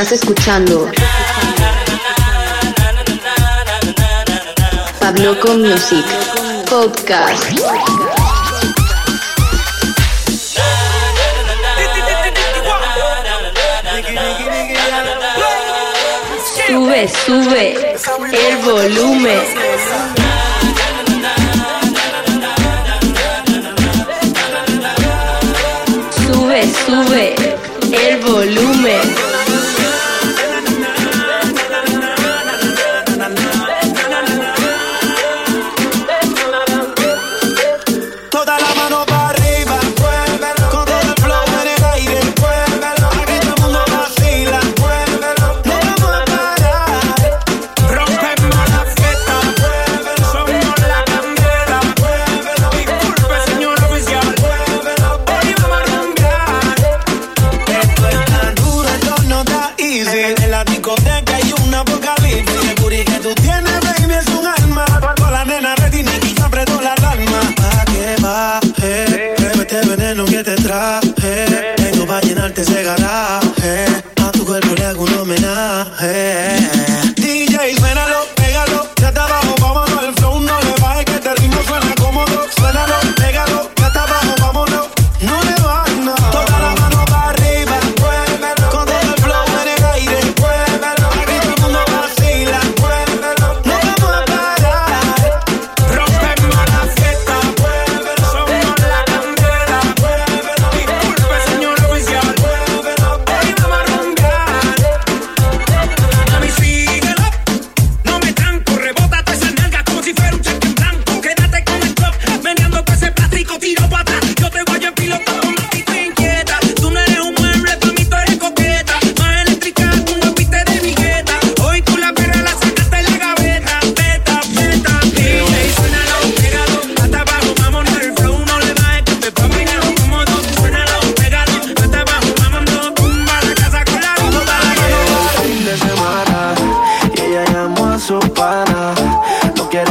Estás escuchando Fabloco Music Podcast. Sube, sube el volumen. Sube, sube el volumen.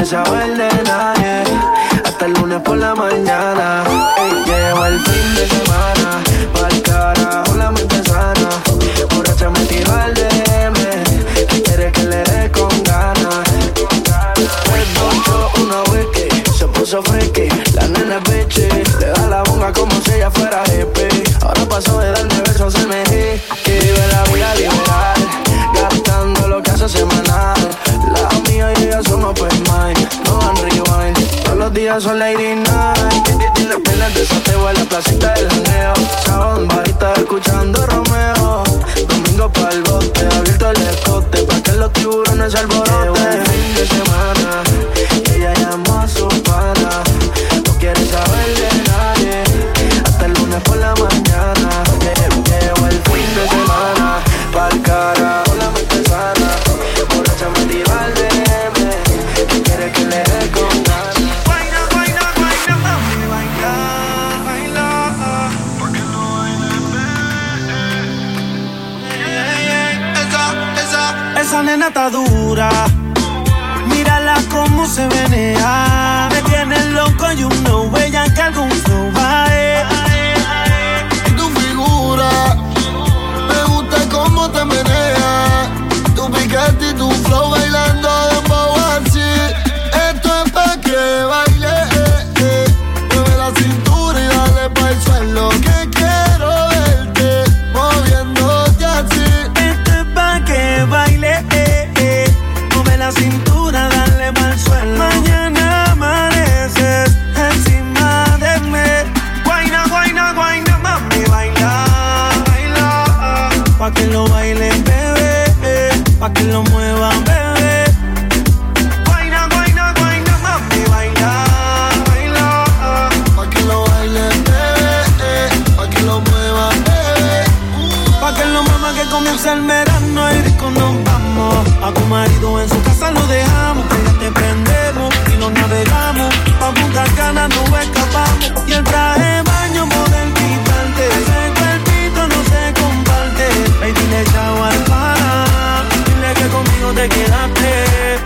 saber de nadie. Hasta el lunes por la mañana. Llevo el fin de semana. Mal cara, la mente sana. Borracha me tiró al DM. Que quiere que le dé con ganas. Pues una wiki. Se puso freaky. La nena es. Le da la bonga como si ella fuera hippie. Ahora pasó de dar paso lady night. En las pelas de sateo, en la placita del janeo. Sábado en barita escuchando Romeo. Domingo pa'l bote, abierto el escote. Pa' que los tiburones alboroten. Fin de semana bebé, pa' que lo muevan, bebé. Mami, baila, baila, pa' que lo bailen, bebé, pa' que lo muevan, bebé. Pa' que lo muevan, que comienza el verano y disco nos vamos. A tu marido en su casa lo dejamos, te prendemos y nos navegamos. Pa' Punta Cana nos escapamos y el traje de quedarte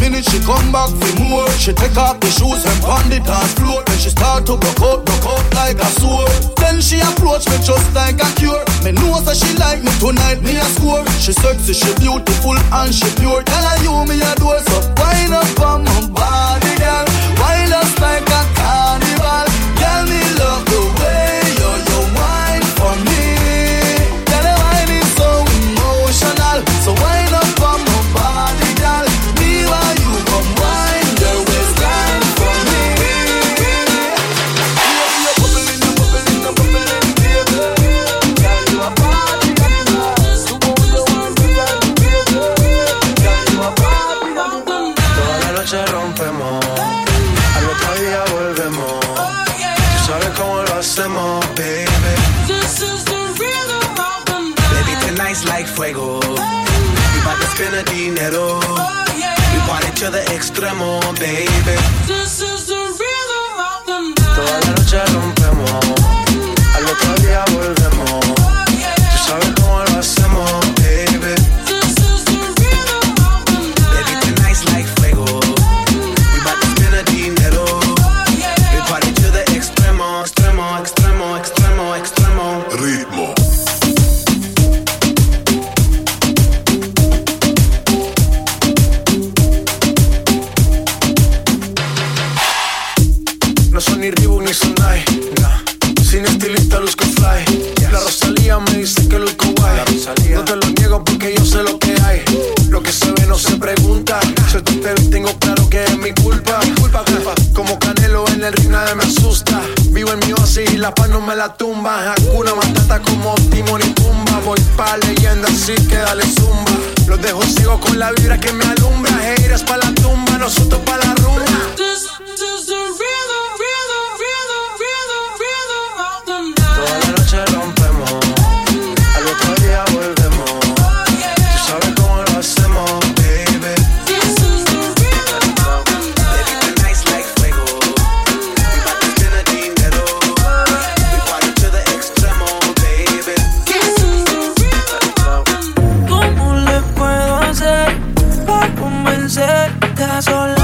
minute she come back for more. She take off the shoes and pound it on floor. Then she start to broke out, broke out like a sword. Then she approach me just like a cure. Me know that she like me tonight, me a score. She sexy, she beautiful and she pure. Tell her you me a door, so wind up on my body, girl. Wild us like a carnival. Tell me love me asusta. Vivo en mi oasis y la paz no me la tumba. Hakuna Matata como Timon y Pumba. Voy pa' leyenda, así que dale zumba. Los dejo ciego con la vibra que me alumbra. Heiras pa' la tumba, nosotros pa' la rumba. This, this the. sola.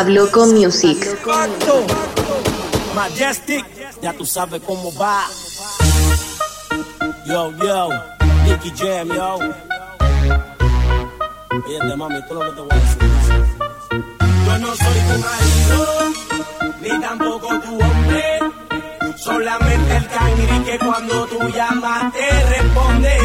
Pabloco Music. Majestic, ya tú sabes cómo va. Yo, yo, Nicky Jam, yo. Fíjate, mami, tú lo que te voy a decir. Yo no soy tu marido, ni tampoco tu hombre. Solamente el cangri que cuando tú llamas te responde.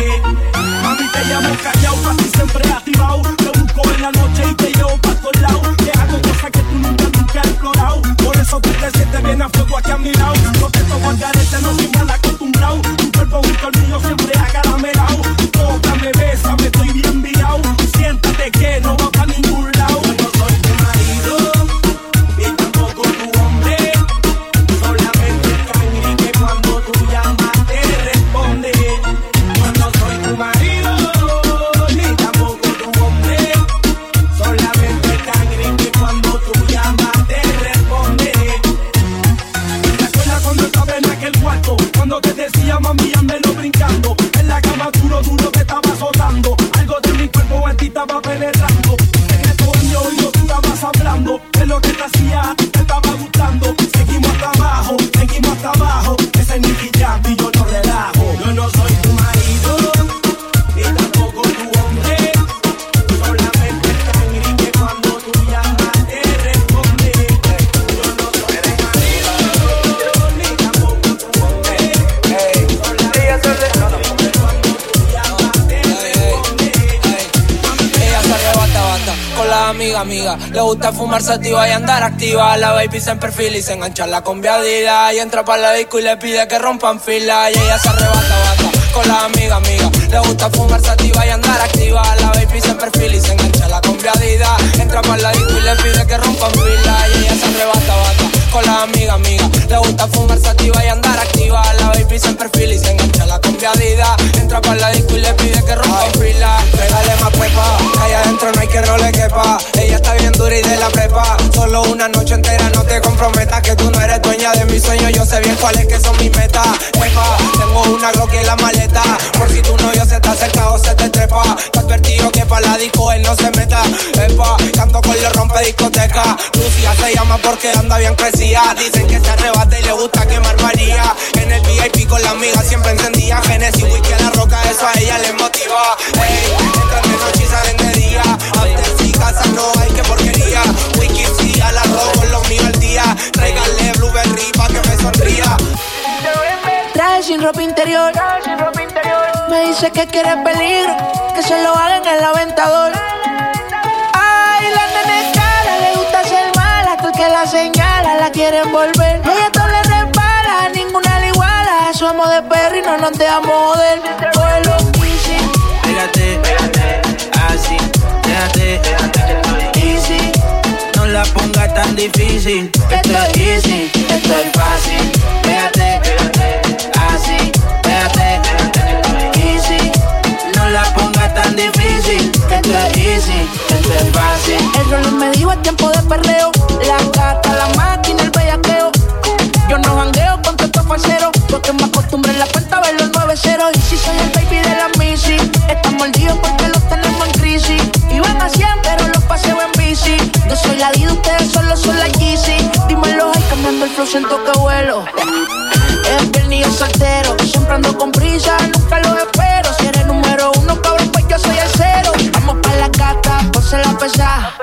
Mami, te llamo callao, casi siempre activado. Te busco en la noche y te yo, pa' todos lados. Te hago cosas que tú nunca, nunca has explorado. Por eso tú te sientes bien a fuego aquí a mi lado. No te toco amiga. Le gusta fumar sativa y andar activa. La baby se en perfil y se engancha la combiadida. Y entra para la disco y le pide que rompan fila. Y ella se arrebata, bata con la amiga, amiga. Le gusta fumar sativa y andar activa. La baby se perfil y se engancha la combiadida. Entra para la disco y le pide que rompan fila. Y ella se arrebata, bata con la amiga, amiga. Le gusta fumar sativa y andar activa. La baby se perfil y se engancha la combiadida. Entra para la disco y le pide que rompan fila. Regale más pepa, allá adentro no hay que no le quepa. Ella está bien dura y de la prepa. Solo una noche entera, no te comprometas que tú no eres dueña de mi sueño. Yo sé bien cuáles que son mis metas. Epa, tengo una Glock en la maleta. Por si tu novio se te acerca o se te trepa. Te advertido que para la disco él no se meta. Epa, canto con le rompe discoteca. Lucia se llama porque anda bien crecida. Dicen que se arrebata y le gusta quemar María. En el VIP con la amiga siempre encendía. Genesis, whisky a la roca, eso a ella le motiva. Ey, entran de noche y salen de día. Antes y casa no hay que porquería. Wiki sí, a la robo, los míos al día. Regale blueberry pa' que me sonría. Traje sin ropa interior. Me dice que quiere peligro, que se lo haga en el aventador. Quieren volver. Ella todo le repara, ninguna le iguala. Somos de perro y no nos dejamos joder. Vuelo easy, Pégate, así, déjate, easy. No la pongas tan difícil. Esto es easy, esto es fácil. Pégate, así, déjate, easy. No la pongas tan difícil. Esto es easy, esto es fácil. el rol me dijo es tiempo de perreo. La gata, la máquina, Es viernes y yo soltero, siempre ando con prisa, nunca los espero. Si eres número uno, cabrón, pues yo soy el cero. Vamos pa' la gata, ponse la pesa.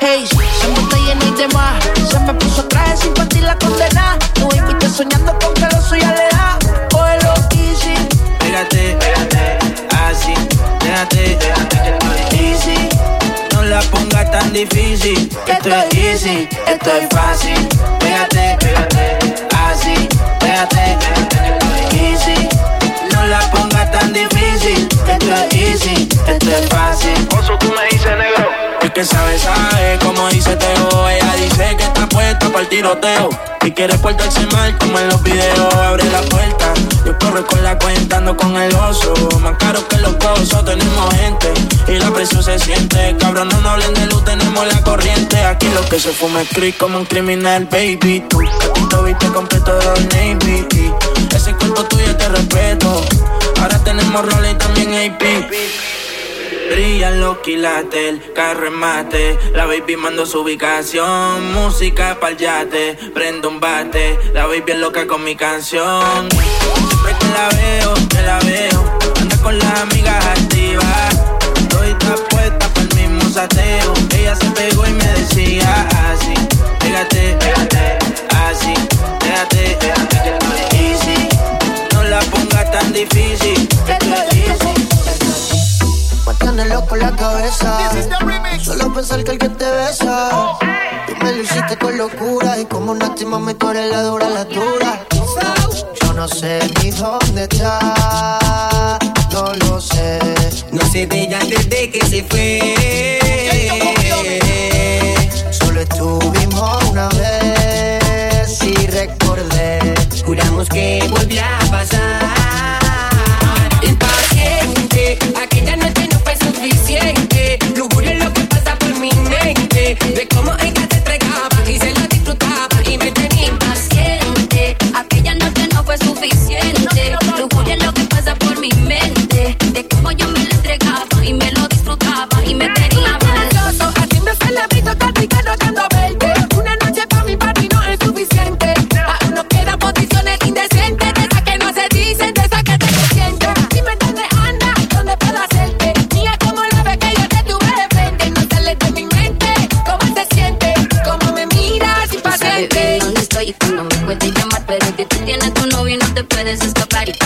Hey, se me está lleno y demás. Se me puso traje sin partir la condena. Tu baby está soñando con que lo suya le da. Cógelo easy, Pégate, así, déjate, easy. No la pongas tan difícil. Esto es easy, esto es fácil. Pégate, easy. No la pongas tan difícil. Esto es easy, esto es fácil. Oso, tú me dices negro. El que sabe, sabe, como dice Teo. Ella dice que está puesta para el tiroteo. Y quiere portarse mal como en los videos. Abre la puerta, yo corro con la cuenta, ando con el oso. Más caro que los cosos, tenemos gente. Y la presión se siente. Cabrón, no nos hablen de luz, tenemos la corriente. Aquí lo que se fuma es creep como un criminal, baby. Tú, gatito, viste completo de Navy. Ese cuerpo tuyo te respeto. Ahora tenemos rol y también AP. Brillan los quilates, el carro en mate. La baby mando su ubicación. Música pa'l yate, prendo un bate. La baby es loca con mi canción. Siempre que la veo, que la veo. Anda con las amigas activas. Estoy está puesta pa'l mismo sateo. Ella se pegó y me decía así. Pégate, así, déjate, easy. No la pongas tan difícil. Esto Me tiene loco la cabeza. Solo pensar que alguien te besa. Tú me lo hiciste con locura. Y como una estima me tú eres la dura, la dura. Yo no sé ni dónde está. No lo sé. No se veía desde que se fue. Solo estuvimos una vez y recordé. Juramos que volvía a pasar. De cómo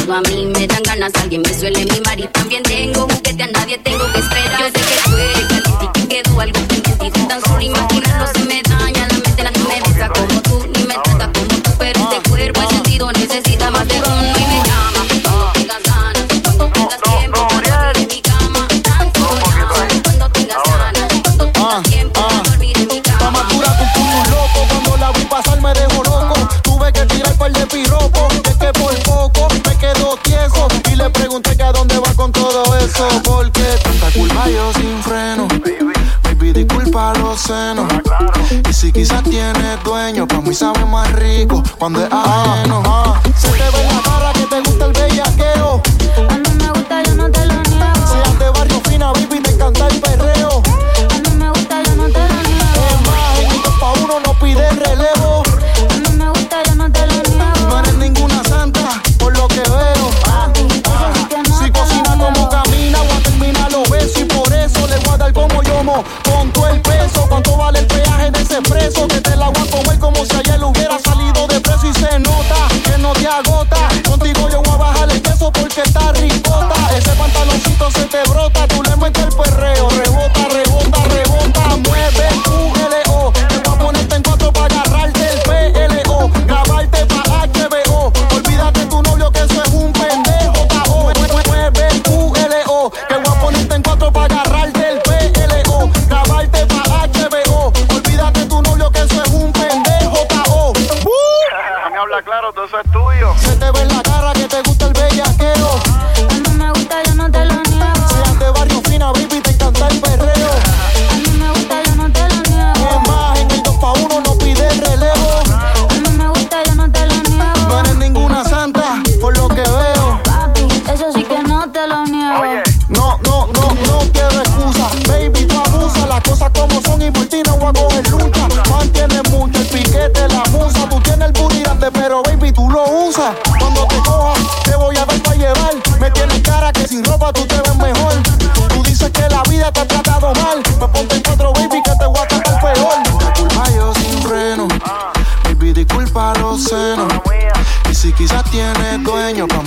A mí me dan ganas, alguien me suele mimar y también tengo juguete, a nadie tengo que esperar. Yo sé que fue que quedó algo pendiente, tan solo imagínate. Y si quizás tiene dueño, pues muy sabe más rico cuando es ajeno. Ah.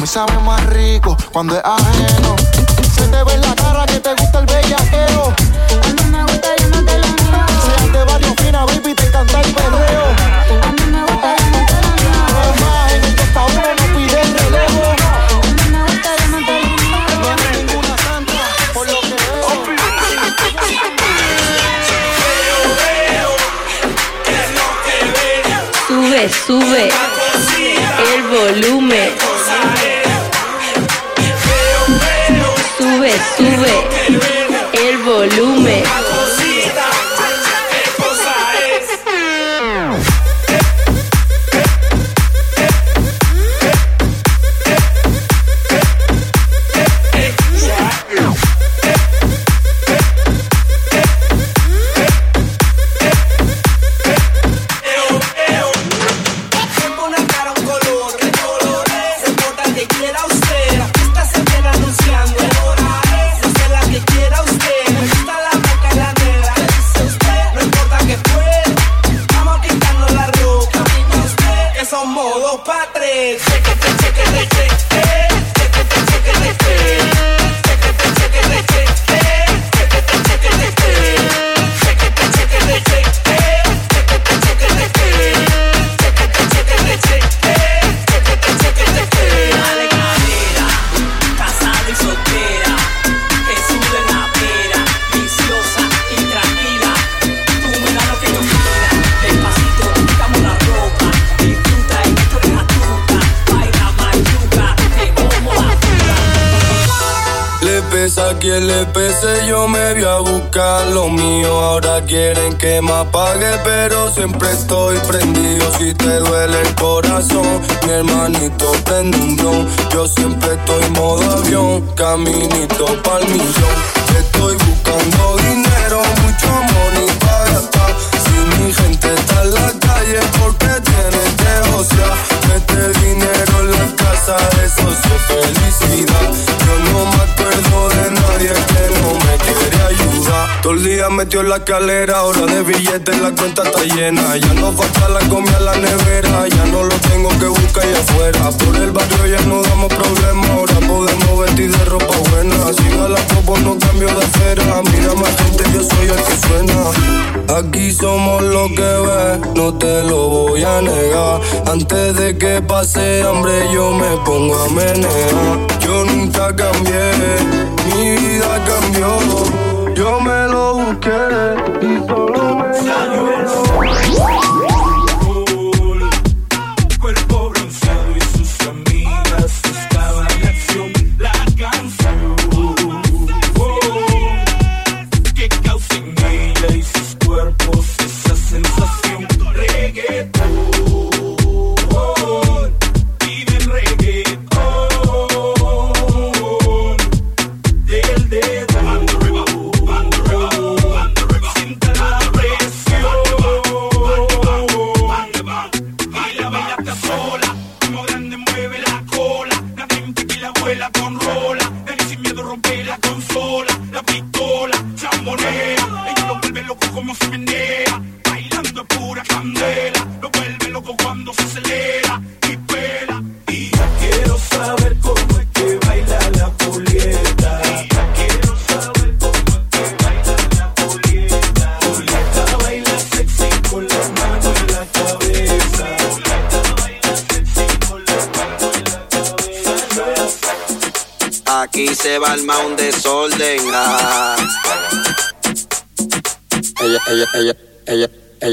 sabe más rico cuando es ajeno. Se te ve en la cara que te gusta el bellaqueo. A mí me gusta, yo te encanta el perreo. A mí me gusta, más, en este no pide relevo. A mí me gusta, no. No. Sube, sube el volumen. sube. le pese yo me voy a buscar lo mío. Ahora quieren que me apague, pero siempre estoy prendido. Si te duele el corazón, mi hermanito prende. Yo siempre estoy en modo avión, caminito pa'l millón. Estoy buscando dinero, mucho money para gastar. Si mi gente está en la calle, porque tiene que josear. Mete dinero en la casa, eso felicidad. Yo no mato Todo el día metió en la calera, ahora de billetes la cuenta está llena. Ya no falta la comida en la nevera, ya no lo tengo que buscar allá afuera. Por el barrio ya no damos problemas, ahora podemos vestir de ropa buena. Si no la copo no cambio de acera, mira más gente, yo soy el que suena. Aquí somos lo que ves, no te lo voy a negar. Antes de que pase hambre yo me pongo a menear. Yo nunca cambié, mi vida cambió. Yo me lo busqué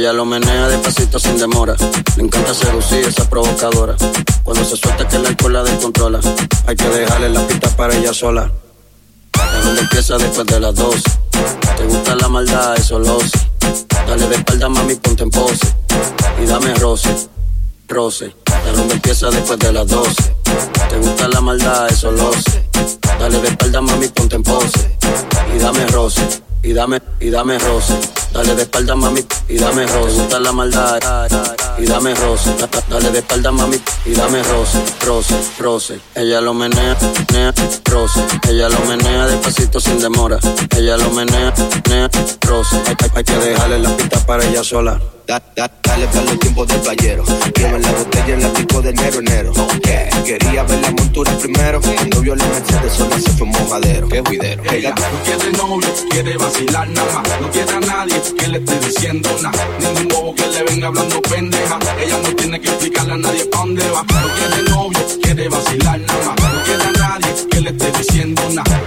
ella, lo menea despacito sin demora. Le encanta seducir esa provocadora. Cuando se suelta que el alcohol la descontrola. Hay que dejarle la pista para ella sola. Es donde empieza después de las 12. Te gusta la maldad, eso lo sé. Dale de espalda, mami, ponte en pose. Y dame roce, roce. Es donde empieza después de las 12. Te gusta la maldad, eso lo sé. Dale de espalda, mami, ponte en pose. Y dame roce, y dame, y dame roce. Dale de espalda, mami, y dame roce. Te gusta la maldad, y dame roce. Da- da- Dale de espalda, mami, y dame roce, roce, roce. Ella lo menea, menea, roce. Ella lo menea despacito sin demora. Ella lo menea, menea, roce. Hay, hay- hay que dejarle la pista para ella sola. Da- da- dale para los tiempos del playero. Lleva la botella en la pico de enero, enero. Yeah. Quería ver la montura primero. Cuando vio la Mercedes sola se fue un mojadero. Qué juidero. Ella no quiere novio, quiere vacilar nada más. No quiere a nadie que le esté diciendo nada. Ningún bobo que le venga hablando pendeja. Ella no tiene que explicarle a nadie pa' dónde va. No quiere novio, quiere vacilar nada más. No quiere a nadie que le esté diciendo nada.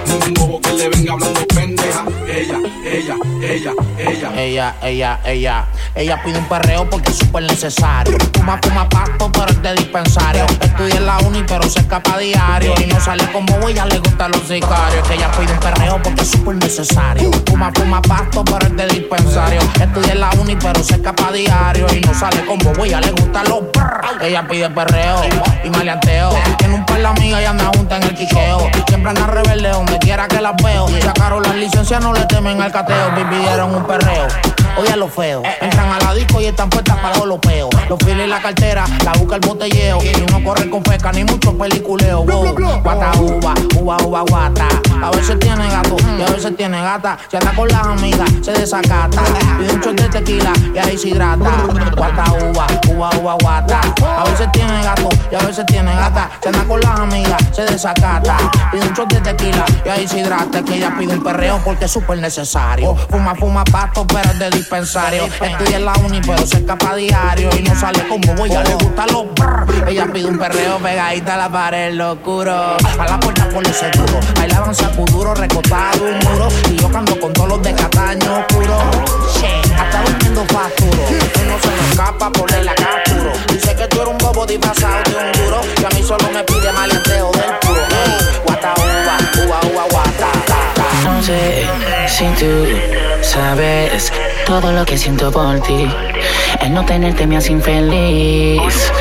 Ella, ella, ella. Ella, ella, ella, pide un perreo porque es súper necesario. Fuma, fuma pasto, pero es dispensario. Estudia en la uni, pero se escapa diario. Y no sale como ella, le gustan los sicarios. Que ella pide un perreo porque es súper necesario. Fuma, fuma pasto, pero es dispensario. Estudia en la uni, pero se escapa diario. Y no sale como ella, le gustan los brr. Ella pide perreo y maleanteo. Tiene un par de amigas y anda junta en el quiqueo. Siempre anda rebelde donde quiera que las veo. Sacaron las licencias, no le temen al cateo. Me pidieron un perreo. Oye, lo feo. Entran a la disco y están puestas para los peos. Los files y la cartera, la busca el botelleo. Y no corre con feca ni mucho peliculeo. Wow. Guata, uva, uva, uva, guata. A veces tiene gato y a veces tiene gata. Si anda con las amigas, se desacata. Pide un shot de tequila y ahí se hidrata. Guata, uva, uva, uva, guata. A veces tiene gato y a veces tiene gata. Si anda con las amigas, se desacata. Pide un shot de tequila y ahí se hidrata. Que ella pide un perreo porque es súper necesario. Fuma, fuma pasto, pero es de dispensario. En la uni, pero se escapa diario. Y no sale como voy, ya le gustan los brr. Ella pide un perreo pegadita a la pared, lo oscuro. A la puerta por el seguro. Bailaban sacuduro, recostado un muro. Y yo cando con todos los de Cataño oscuro. Hasta durmiendo facturo. Él no se le escapa, ponle la capturo. Dice que tú eres un bobo disfrazado de un duro. Y a mí solo me pide maleanteo del puro. Guata, uva, uva, uva. Sé si tú sabes todo lo que siento por ti. El no tenerte me hace infeliz.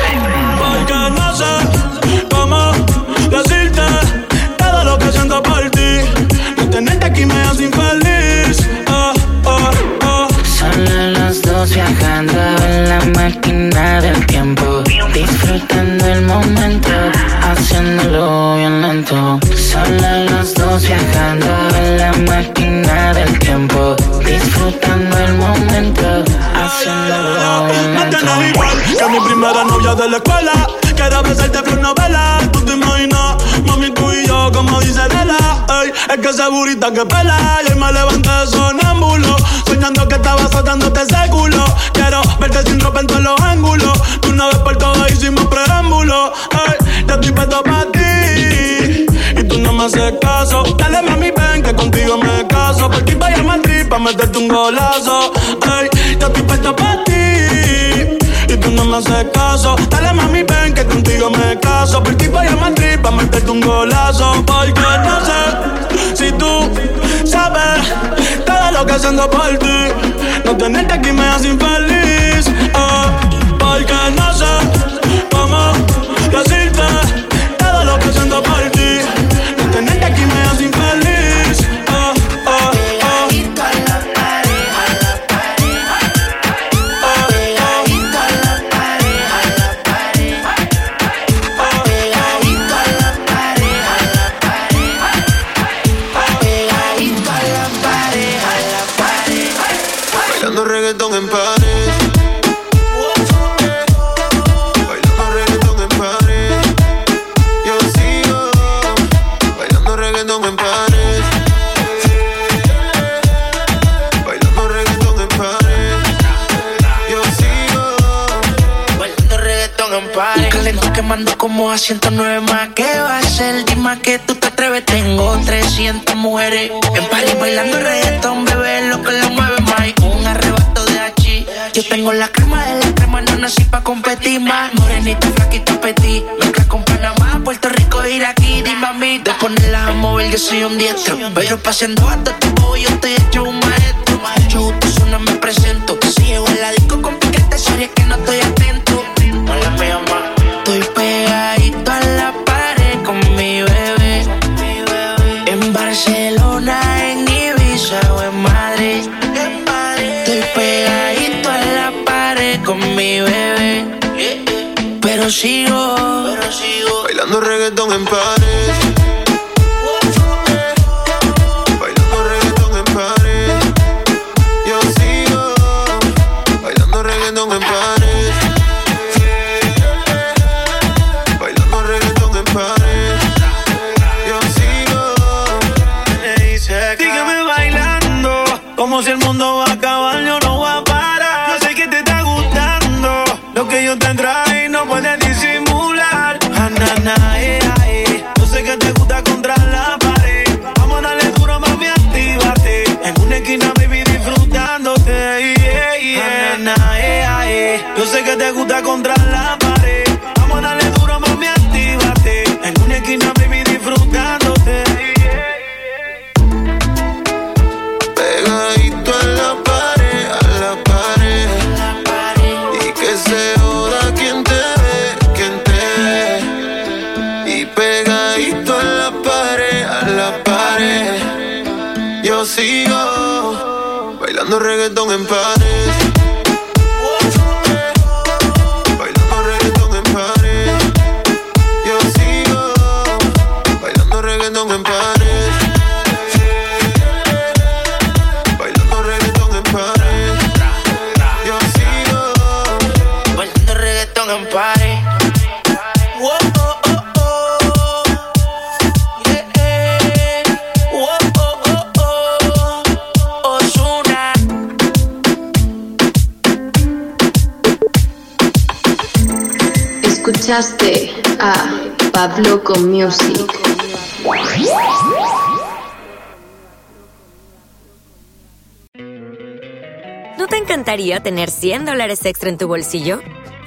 Porque no sé cómo decirte todo lo que siento por ti. No tenerte aquí me hace infeliz. Viajando en la máquina del tiempo. Disfrutando el momento, haciéndolo bien lento. Solo los dos viajando en la máquina del tiempo. Disfrutando el momento, haciéndolo bien No lento. tienes igual que mi primera novia de la escuela. Quiero besarte por novela. Tú te imaginas, mami, tú y yo, como dice Es que ese burita que pela y me levanté de sonámbulo. Soñando que estaba soltándote ese culo. Quiero verte sin ropa en todos los ángulos. De una vez por todas hicimos preámbulo. Ay, yo estoy puesto pa' ti. Y tú no me haces caso. Dale mami, ven que contigo me caso. Por ti vaya a Madrid pa' meterte un golazo. Ay, yo estoy puesto pa' ti. Y tú no me haces caso. Dale mami, ven que contigo me caso. Por ti voy a Madrid pa' meterte un golazo. Porque haciendo por ti. No tenerte aquí me hace infeliz. Nací pa' competir más. Morenita, flaquita, petit. Mezcla con Panamá, Puerto Rico, aquí Dime a mí, de ponerla a mover, yo soy un diestro. Pero paseando hasta tu bobo, yo estoy oh, oh, oh. Yeah, oh, oh, oh. Escuchaste a Pablo con Music. ¿No te encantaría tener 100 dólares extra en tu bolsillo?